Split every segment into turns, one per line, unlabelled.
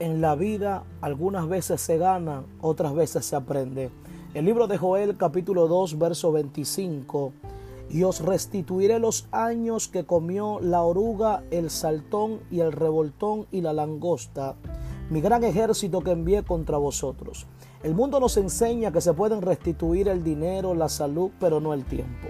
en la vida algunas veces se gana, otras veces se aprende. El libro de Joel capítulo 2 verso 25. Y os restituiré los años que comió la oruga, el saltón y el revoltón y la langosta, mi gran ejército que envié contra vosotros. El mundo nos enseña que se pueden restituir el dinero, la salud, pero no el tiempo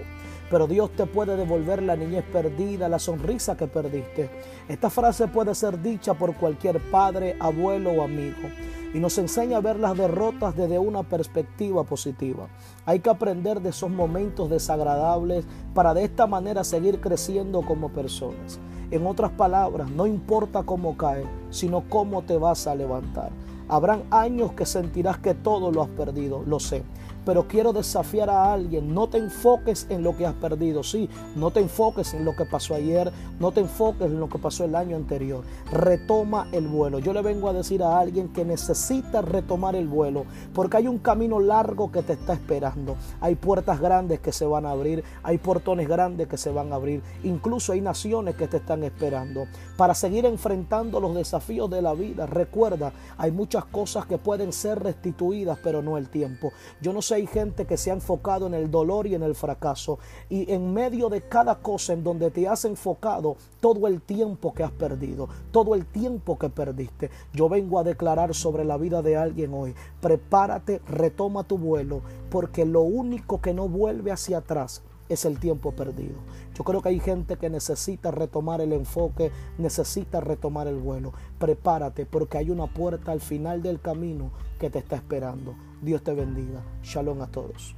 pero Dios te puede devolver la niñez perdida, la sonrisa que perdiste. Esta frase puede ser dicha por cualquier padre, abuelo o amigo y nos enseña a ver las derrotas desde una perspectiva positiva. Hay que aprender de esos momentos desagradables para de esta manera seguir creciendo como personas. En otras palabras, no importa cómo cae, sino cómo te vas a levantar. Habrán años que sentirás que todo lo has perdido, lo sé. Pero quiero desafiar a alguien, no te enfoques en lo que has perdido, sí, no te enfoques en lo que pasó ayer, no te enfoques en lo que pasó el año anterior. Retoma el vuelo. Yo le vengo a decir a alguien que necesita retomar el vuelo, porque hay un camino largo que te está esperando. Hay puertas grandes que se van a abrir, hay portones grandes que se van a abrir, incluso hay naciones que te están esperando. Para seguir enfrentando los desafíos de la vida, recuerda, hay cosas que pueden ser restituidas, pero no el tiempo. Yo no sé hay gente que se ha enfocado en el dolor y en el fracaso. Y en medio de cada cosa en donde te has enfocado, todo el tiempo que has perdido, todo el tiempo que perdiste, yo vengo a declarar sobre la vida de alguien hoy. Prepárate, retoma tu vuelo, porque lo único que no vuelve hacia atrás es el tiempo perdido. Yo creo que hay gente que necesita retomar el enfoque, necesita retomar el vuelo. Prepárate porque hay una puerta al final del camino que te está esperando. Dios te bendiga. Shalom a todos.